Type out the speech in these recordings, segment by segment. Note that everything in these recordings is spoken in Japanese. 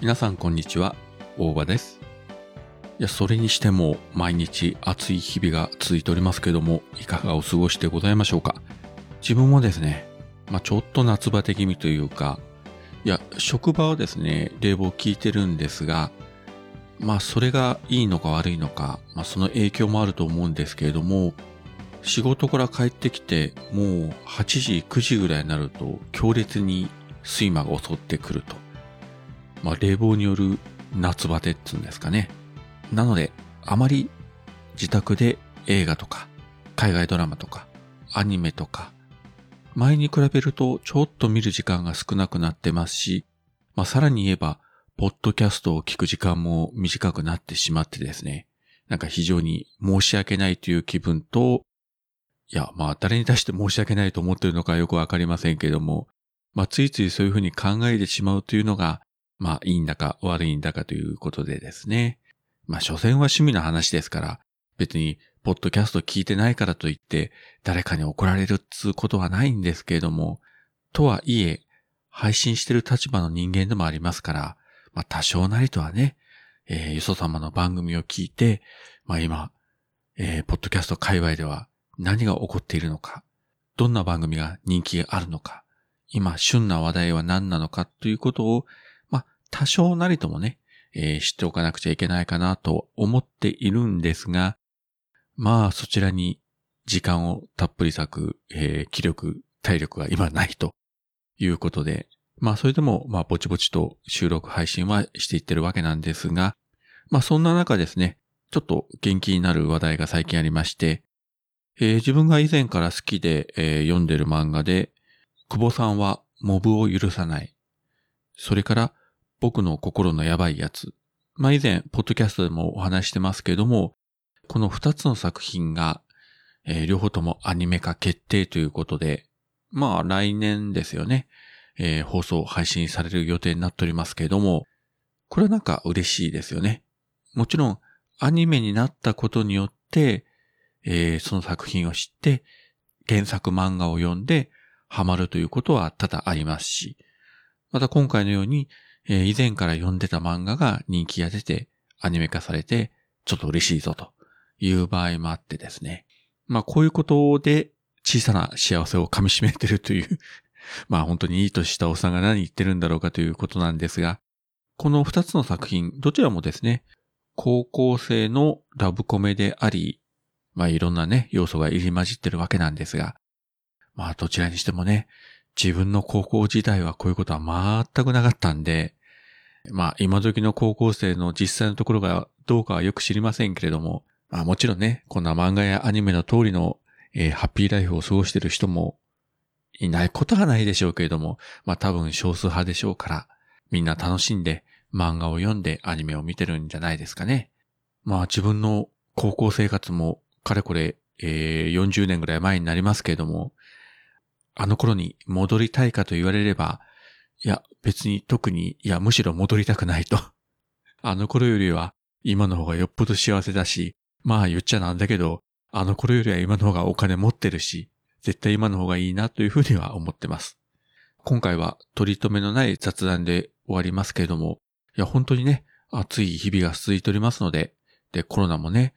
皆さんこんにちは、大場です。いや、それにしても毎日暑い日々が続いておりますけども、いかがお過ごしでございましょうか？自分もですね、まあちょっと夏バテ気味というか、いや、職場はですね、冷房効いてるんですが、まあそれがいいのか悪いのか、まあその影響もあると思うんですけれども、仕事から帰ってきて、もう8時、9時ぐらいになると強烈に睡魔が襲ってくると。まあ冷房による夏バテっていうんですかね。なので、あまり自宅で映画とか、海外ドラマとか、アニメとか、前に比べるとちょっと見る時間が少なくなってますし、まあさらに言えば、ポッドキャストを聞く時間も短くなってしまってですね、なんか非常に申し訳ないという気分と、いや、まあ誰に対して申し訳ないと思ってるのかよくわかりませんけれども、まあついついそういうふうに考えてしまうというのが、まあいいんだか悪いんだかということでですね。まあ所詮は趣味の話ですから、別にポッドキャスト聞いてないからといって誰かに怒られるっつうことはないんですけれども、とはいえ、配信してる立場の人間でもありますから、まあ多少なりとはね、えー、よそ様の番組を聞いて、まあ今、えー、ポッドキャスト界隈では何が起こっているのか、どんな番組が人気があるのか、今旬な話題は何なのかということを、多少なりともね、えー知っておかなくちゃいけないかなと思っているんですが、まあそちらに時間をたっぷり割く、えー気力、体力が今ないということで、まあそれでもまあぼちぼちと収録配信はしていってるわけなんですが、まあそんな中ですね、ちょっと元気になる話題が最近ありまして、えー自分が以前から好きで、えー読んでる漫画で、久保さんはモブを許さない。それから僕の心のやばいやつ。まあ以前、ポッドキャストでもお話してますけれども、この二つの作品が、えー両方ともアニメ化決定ということで、まあ来年ですよね、えー放送配信される予定になっておりますけれども、これはなんか嬉しいですよね。もちろん、アニメになったことによって、えーその作品を知って、原作漫画を読んで、ハマるということは多々ありますし、また今回のように、えー以前から読んでた漫画が人気が出て、アニメ化されて、ちょっと嬉しいぞという場合もあってですね。まあこういうことで小さな幸せを噛み締めてるという、まあ本当にいい年したおっさんが何言ってるんだろうかということなんですが、この二つの作品、どちらもですね、高校生のラブコメであり、まあいろんなね、要素が入り混じってるわけなんですが、まあどちらにしてもね、自分の高校時代はこういうことは全くなかったんで、まあ今時の高校生の実際のところがどうかはよく知りませんけれども、まあもちろんね、こんな漫画やアニメの通りの、えーハッピーライフを過ごしてる人もいないことはないでしょうけれども、まあ多分少数派でしょうから、みんな楽しんで漫画を読んでアニメを見てるんじゃないですかね。まあ自分の高校生活もかれこれ、えー40年ぐらい前になりますけれども、あの頃に戻りたいかと言われれば、いや別に特に、いやむしろ戻りたくないと。あの頃よりは今の方がよっぽど幸せだし、まあ言っちゃなんだけど、あの頃よりは今の方がお金持ってるし、絶対今の方がいいなというふうには思ってます。今回は取り留めのない雑談で終わりますけれども、いや本当にね、暑い日々が続いておりますので、で、コロナもね、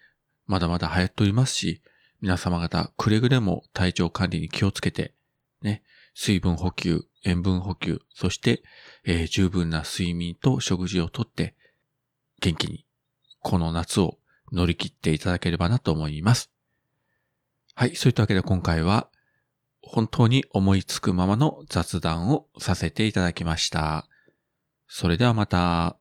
まだまだ流行っておりますし、皆様方くれぐれも体調管理に気をつけて、ね、水分補給、塩分補給、そして、えー十分な睡眠と食事をとって、元気に、この夏を乗り切っていただければなと思います。はい、そういったわけで今回は、本当に思いつくままの雑談をさせていただきました。それではまた。